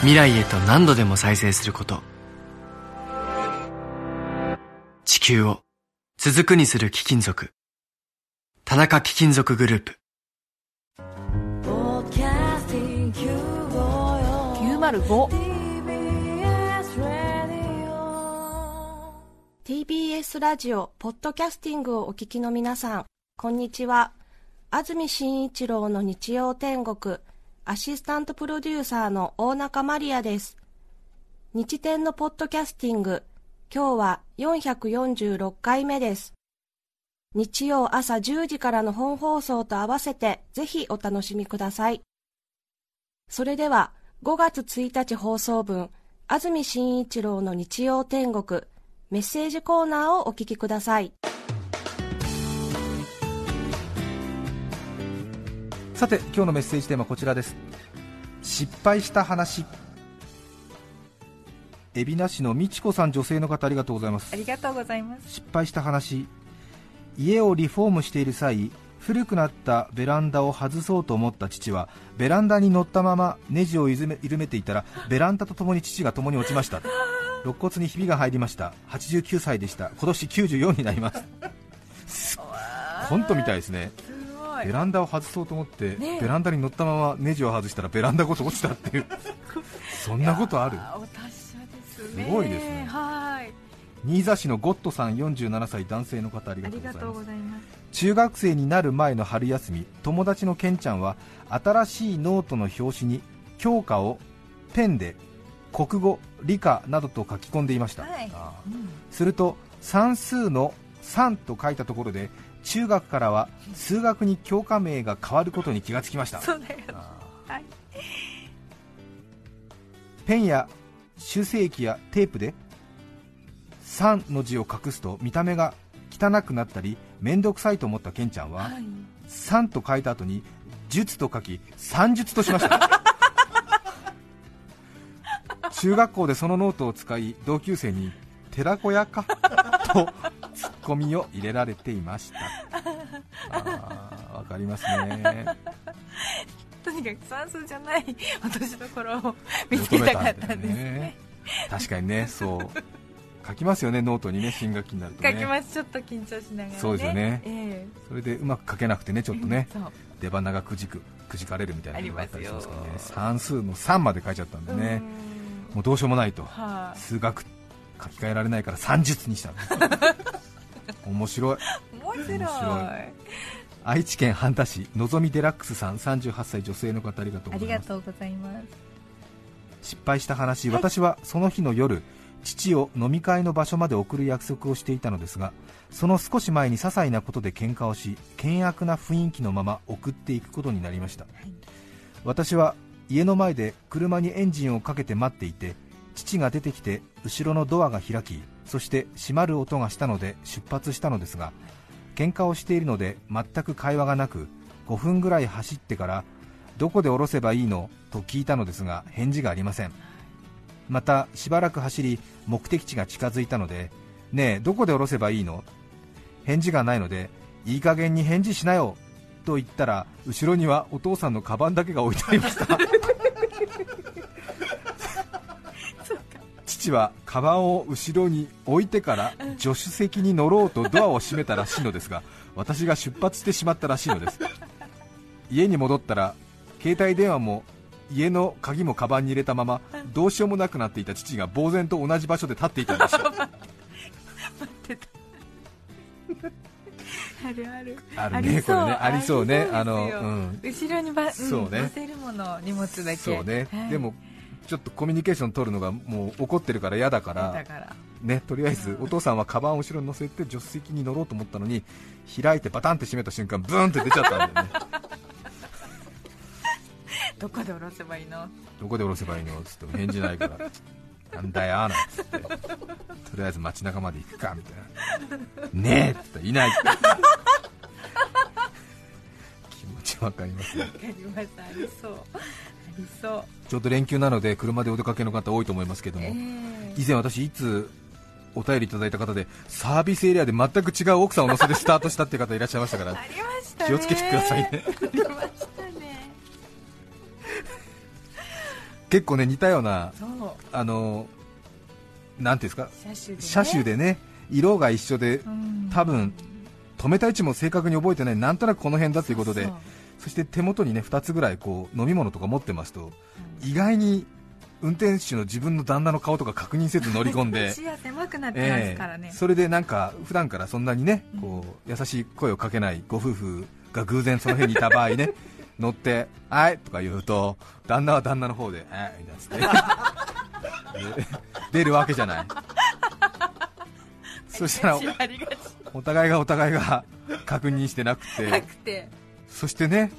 未来へと何度でも再生すること。地球を続くにする貴金属。田中貴金属グループ。905 TBS ラジオポッドキャスティングをお聞きの皆さんこんにちは。安住紳一郎の日曜天国アシスタントプロデューサーの大中マリアです。日天のポッドキャスティング。今日は446回目です。日曜朝10時からの本放送と合わせてぜひお楽しみください。それでは5月1日放送分安住紳一郎の日曜天国メッセージコーナーをお聞きください。さて今日のメッセージテーマはこちらです。失敗した話。海老名市の美智子さん女性の方ありがとうございます。ありがとうございます。失敗した話。家をリフォームしている際古くなったベランダを外そうと思った父はベランダに乗ったままネジを緩めていたらベランダとともに父が共に落ちました。肋骨にひびが入りました。89歳でした。今年94になります。コントみたいですねベランダを外そうと思って、ねベランダに乗ったままネジを外したらベランダごと落ちたっていう。そんなことある？すね。すごいですね。はい。新座市のゴットさん47歳男性の方ありがとうございます。中学生になる前の春休み友達のケンちゃんは新しいノートの表紙に教科をペンで国語理科などと書き込んでいました、はい。すると算数の3と書いたところで中学からは数学に教科名が変わることに気がつきました。そうだよあはい。ーペンや修正液やテープで3の字を隠すと見た目が汚くなったり面倒くさいと思ったケンちゃんは、はい。3と書いた後に術と書き算術としました。中学校でそのノートを使い同級生に寺子屋か？とツッコミを入れられていました。あーわかりますね。とにかく算数じゃない落としどころを見つけたかったんですね。確かにねそう。書きますよねノートにね新学期になるとね。書きます。ちょっと緊張しながらね。そうですよね。えそれでうまく書けなくてねちょっとね出花がくじくくじかれるみたいなのがあったりしますからね。算数の3まで書いちゃったんでね。うん。もうどうしようもないと。はい。数学書き換えられないから算術にしたんです面白い。面白い。愛知県半田市のぞみデラックスさん38歳女性の方ありがとうあございます。りがとうございます。失敗した話、私はその日の夜父を飲み会の場所まで送る約束をしていたのですがその少し前に些細なことで喧嘩をし険悪な雰囲気のまま送っていくことになりました、私は家の前で車にエンジンをかけて待っていて父が出てきて後ろのドアが開きそして閉まる音がしたので出発したのですが喧嘩をしているので全く会話がなく5分ぐらい走ってからどこで降ろせばいいのと聞いたのですが返事がありません。またしばらく走り目的地が近づいたのでねえどこで降ろせばいいの？返事がないのでいい加減に返事しなよ！と言ったら後ろにはお父さんのカバンだけが置いてありました。父はカバンを後ろに置いてから助手席に乗ろうとドアを閉めたらしいのですが私が出発してしまったらしいのです。家に戻ったら携帯電話も家の鍵もカバンに入れたままどうしようもなくなっていた父が呆然と同じ場所で立っていたんですよ。待ってた。あるある。あるねこれね。ありそう。ね。あの後ろにば、うん、そうね。乗せるもの荷物だけ。そうね、はい。でもちょっとコミュニケーション取るのがもう怒ってるから嫌だから。ね、とりあえずお父さんはカバンを後ろに乗せて助手席に乗ろうと思ったのに開いてバタンって閉めた瞬間ブーンって出ちゃったんだよね。どこで降ろせばいいの？どこで降ろせばいいの？っつって返事ないから。なんだよなんつってとりあえず街中まで行くかみたいな。ねえっつったらいない 気持ちわかりますねわかります。ありそうちょうど連休なので車でお出かけの方多いと思いますけども、ええ。以前私いつお便りいただいた方でサービスエリアで全く違う奥さんを乗せてスタートしたっていう方いらっしゃいましたから気をつけてくださいね。ありましたね。結構ね似たようなあのなんていうんですか？車種で、ね、ね色が一緒でうん。多分止めた位置も正確に覚えてないなんとなくこの辺だということでそして手元にね2つぐらいこう飲み物とか持ってますと意外に運転手の自分の旦那の顔とか確認せず乗り込んで 視野狭くなってますからね、ええ。それでなんか普段からそんなにねうん。こう優しい声をかけないご夫婦が偶然その辺にいた場合ね 乗って「はい」とか言うと旦那は旦那の方で「はい」みたいな。で出るわけじゃない。そしたらお互いがお互いが確認して。なくてそしてね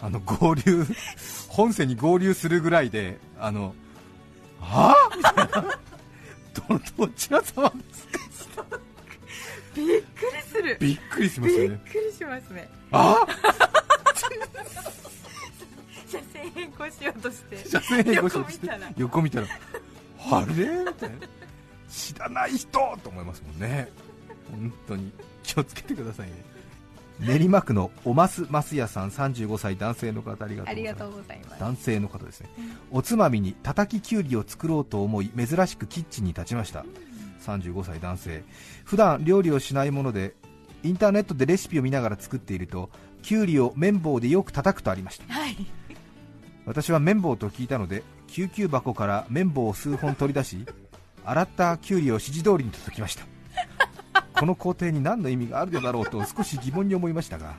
あの合流本線に合流するぐらいであのはあ？みたいなどどちら様ですか？びっくりする。びっくりしまびすよね。っくりしますね。あ？車線変更しようとして。車線変更しようとして？横見たら。横見たらあれ？みたいな。知らない人！と思いますもんね。本当に。気をつけてくださいね練馬区のおますますやさん35歳男性の方ありがとうございます。男性の方ですね、おつまみに叩ききゅうりを作ろうと思い珍しくキッチンに立ちました。35歳男性。普段料理をしないものでインターネットでレシピを見ながら作っているときゅうりを綿棒でよく叩くとありました。はい。私は綿棒と聞いたので救急箱から綿棒を数本取り出し洗ったきゅうりを指示通りに叩きましたこの工程に何の意味があるのだろうと少し疑問に思いましたが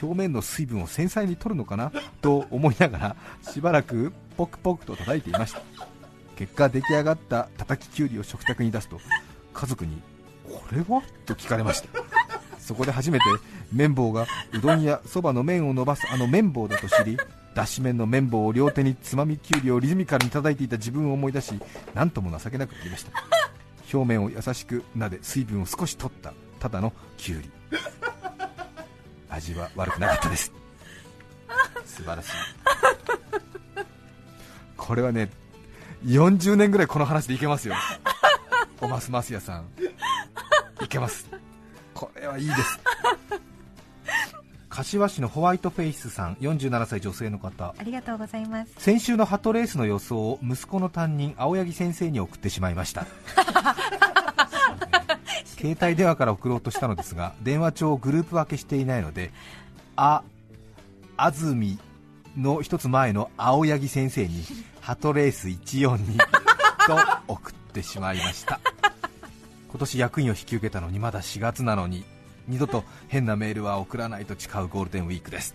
表面の水分を繊細に取るのかな？と思いながらしばらくポクポクと叩いていました。結果出来上がった叩ききゅうりを食卓に出すと家族に「これは?」と聞かれました。そこで初めて綿棒がうどんやそばの麺を伸ばすあの綿棒だと知り脱脂麺の綿棒を両手につまみきゅうりをリズミカルに叩いていた自分を思い出し何とも情けなくなりました。表面を優しく撫で水分を少し取ったただのきゅうり。味は悪くなかったです。素晴らしい。これはね40年ぐらいこの話でいけますよ。おますますやさん。いけます。これはいいです。柏市のホワイトフェイスさん47歳女性の方。ありがとうございます。先週のハトレースの予想を息子の担任青柳先生に送ってしまいました。携帯電話から送ろうとしたのですが電話帳をグループ分けしていないのであ安住の一つ前の青柳先生にハトレース142 と送ってしまいました。今年役員を引き受けたのにまだ4月なのに二度と変なメールは送らないと誓うゴールデンウィークです。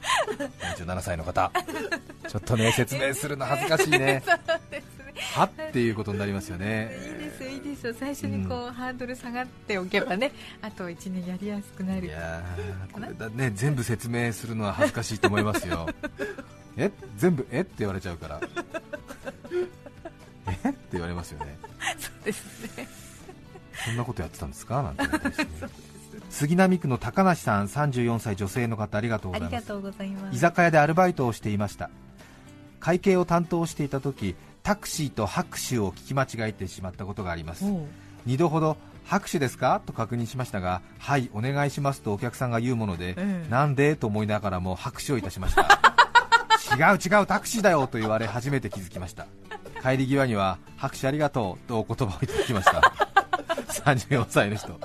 47歳の方。ちょっとね説明するの恥ずかしいね。はっていうことになりますよね。いいですよいいです。よ最初にこう、ハードル下がっておけばねあと1年やりやすくないるやー これだね全部説明するのは恥ずかしいと思いますよ。え？全部？え？って言われちゃうから。え？って言われますよね。そうですね。そんなことやってたんですか？なんて言われたりしてね杉並区の高梨さん34歳女性の方ありがとうございます。居酒屋でアルバイトをしていました。会計を担当していた時タクシーと拍手を聞き間違えてしまったことがあります。おう。2度ほど拍手ですか？と確認しましたがはいお願いします。とお客さんが言うもので、うんなんで？と思いながらも拍手をいたしました。違う違うタクシーだよ！と言われ初めて気づきました。帰り際には拍手ありがとう！とお言葉をいただきました。34歳の人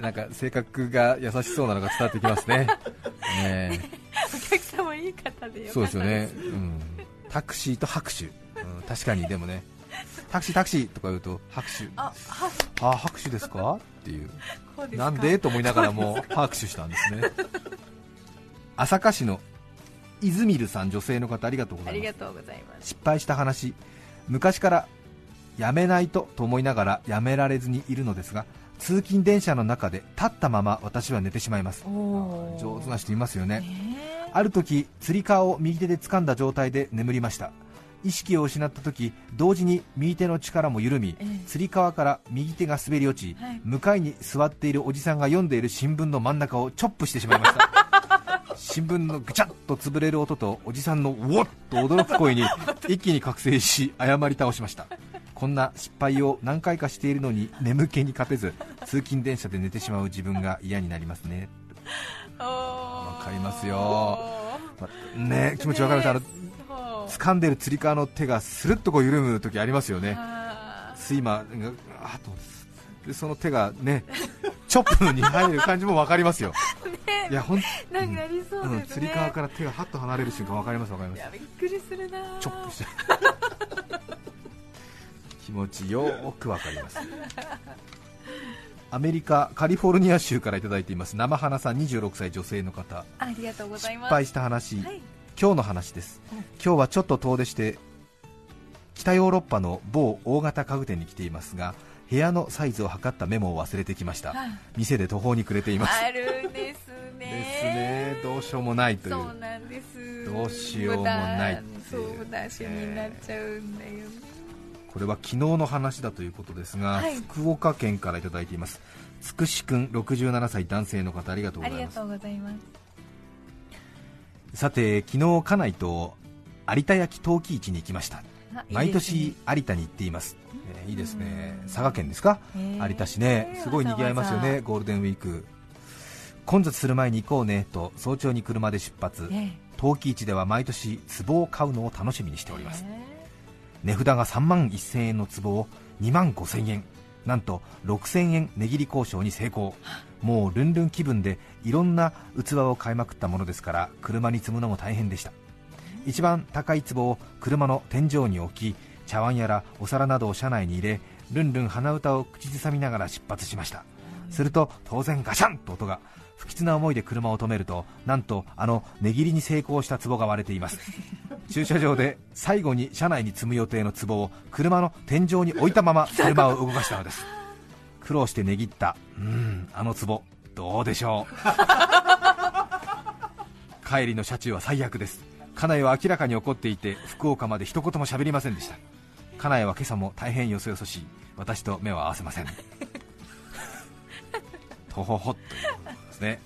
なんか性格が優しそうなのが伝わってきますね。ね お客様いい方でそうですよね、うん、タクシーと拍手、うん、確かにでもね。タクシータクシーとか言うと拍手。あはあ拍手ですか？っていう。こうなんで？と思いながらも拍手したんですね。朝霞市のイズミルさん女性の方ありがとうございます。ありがとうございます。失敗した話。昔からやめないとと思いながらやめられずにいるのですが通勤電車の中で立ったまま私は寝てしまいます。上手な人いますよね。ねある時つり革を右手で掴んだ状態で眠りました。意識を失った時同時に右手の力も緩み、ええ。つり革から右手が滑り落ち、はい。向かいに座っているおじさんが読んでいる新聞の真ん中をチョップしてしまいました。新聞のぐちゃっと潰れる音とおじさんのうおっと驚く声に 一気に覚醒し謝り倒しましたこんな失敗を何回かしているのに眠気に勝てず通勤電車で寝てしまう自分が嫌になりますね。わかりますよ。まね気持ちわかりますあの掴んでるつり革の手がスルッとこう緩む時ありますよね。あ睡魔があとでその手がねチョップに入る感じも分かりますよ。いやほん、ーなんかありそううん、ですね、つり革から手がハッと離れる瞬間分かります分かります。びっくりするなチョップして気持ちよーく分かります。アメリカカリフォルニア州からいただいています。生花さん26歳女性の方。ありがとうございます。失敗した話、はい。今日の話です。今日はちょっと遠出して北ヨーロッパの某大型家具店に来ていますが部屋のサイズを測ったメモを忘れてきました。はい。店で途方に暮れています。あるんですね。ですね。どうしようもないという。そうなんです。どうしようもないそう無駄足になっちゃうんだよね、これは昨日の話だということですが、はい。福岡県からいただいています。つくしくん67歳男性の方ありがとうあございます。りがとうございます。さて昨日家内と有田焼陶器市に行きました。あ毎年有田に行っています。えーいいですね。佐賀県ですか？有田市ね。すごい賑わいますよねゴールデンウィーク。混雑する前に行こうねと早朝に車で出発。陶器市では毎年壺を買うのを楽しみにしております。え値札が3万1000円の壺を2万5000円なんと6000円値切り交渉に成功。もうルンルン気分でいろんな器を買いまくったものですから車に積むのも大変でした。一番高い壺を車の天井に置き茶碗やらお皿などを車内に入れルンルン鼻歌を口ずさみながら出発しました。すると当然ガシャンと音が。不吉な思いで車を止めるとなんとあの値切りに成功した壺が割れています。駐車場で最後に車内に積む予定の壺を車の天井に置いたまま車を動かしたのです。苦労して値切ったうんあの壺どうでしょう。帰りの車中は最悪です。家内は明らかに怒っていて福岡まで一言も喋りませんでした。家内は今朝も大変よそよそしい。私と目を合わせません。とほほっとですね。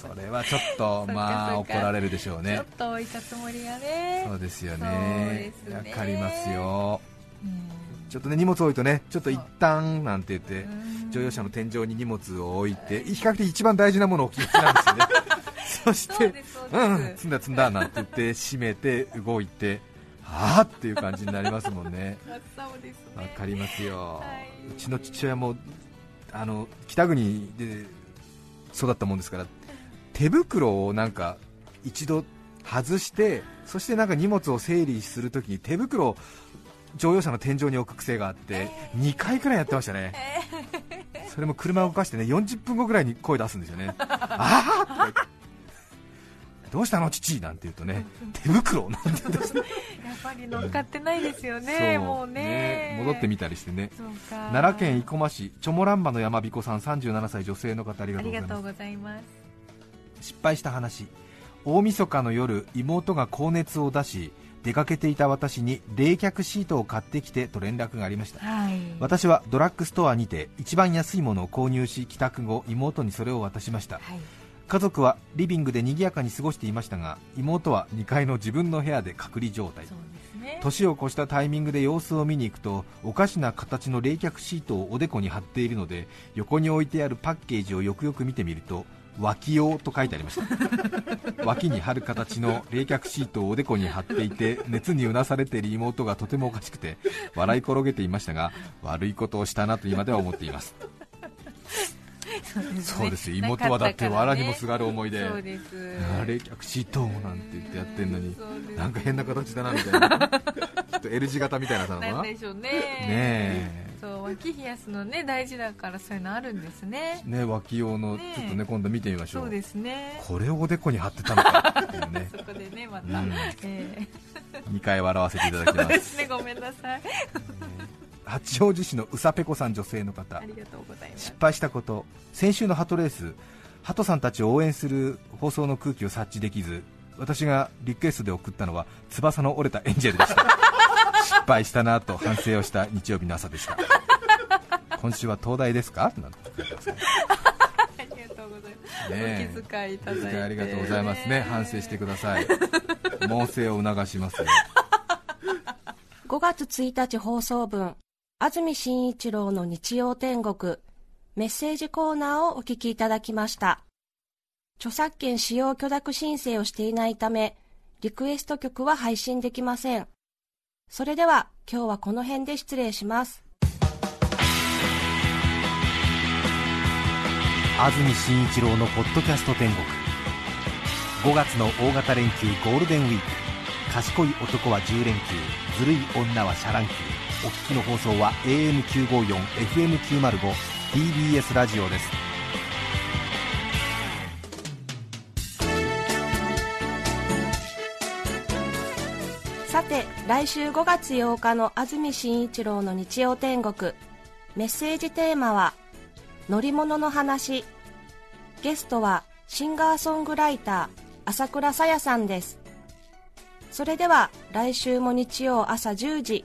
それはちょっとまあ怒られるでしょうね。ちょっと置いたつもりがね。そうですよね。わかりますよ。うん。ちょっとね荷物置いとねちょっと一旦なんて言ってうん。乗用車の天井に荷物を置いて比較的一番大事なものを置きがちなんですよね。そしてううん積んだ積んだなんて言って閉めて動いてああっていう感じになりますもんね。わね。かりますよ、はい。うちの父親もあの北国で育ったもんですから手袋をなんか一度外してそしてなんか荷物を整理するときに手袋を乗用車の天井に置く癖があって2回くらいやってましたね、それも車を動かしてね40分後ぐらいに声出すんですよね、あ どうしたの父？なんて言うとね手袋なんて言うんですね。やっぱり乗っかってないですよねもうね。戻ってみたりしてね。奈良県生駒市チョモランマの山彦さん37歳女性の方ありがあとうございます。りがとうございます。失敗した話大晦日の夜妹が高熱を出し出かけていた私に冷却シートを買ってきてと連絡がありました。はい。私はドラッグストアにて一番安いものを購入し帰宅後妹にそれを渡しました。はい家族はリビングで賑やかに過ごしていましたが妹は2階の自分の部屋で隔離状態。年を越したタイミングで様子を見に行くとおかしな形の冷却シートをおでこに貼っているので横に置いてあるパッケージをよくよく見てみると脇用と書いてありました。脇に貼る形の冷却シートをおでこに貼っていて熱にうなされている妹がとてもおかしくて笑い転げていましたが悪いことをしたなと今では思っていますそうです 妹はだって藁にもすがる思いで。あー冷却シートなんて言ってやってんのになんか変な形だなみたいな。ちょっと L 字型みたいなさのかな。でしょうね。ねえ。そう脇冷やすのね大事だからそういうのあるんですね。ね脇用のねちょっとね今度見てみましょう。そうですね。これをおでこに貼ってたのかっていうね。そこでねまた、うん。え2回笑わせていただきー、そうまですすねごめんなさい八王子市のうさぺこさん女性の方。ありがとうございます。失敗したこと先週のハトレースハトさんたちを応援する放送の空気を察知できず私がリクエストで送ったのは翼の折れたエンジェルでした。失敗したなと反省をした日曜日の朝でした。今週は東大ですか？なんて書いてますね。ありがとうございます、ねお気遣いいただいて。遣いありがとうございますね反省してください。猛省を促しますよ。5月1日放送分、安住紳一郎の日曜天国、メッセージコーナーをお聞きいただきました。著作権使用許諾申請をしていないため、リクエスト曲は配信できません。それでは、今日はこの辺で失礼します。安住紳一郎のポッドキャスト天国5月の大型連休ゴールデンウィーク賢い男は10連休ずるい女はシャ乱Q お聞きの放送は AM954FM905 TBS ラジオですさて、来週5月8日の安住紳一郎の日曜天国、メッセージテーマは、乗り物の話。ゲストは、シンガーソングライター、朝倉さやさんです。それでは、来週も日曜朝10時、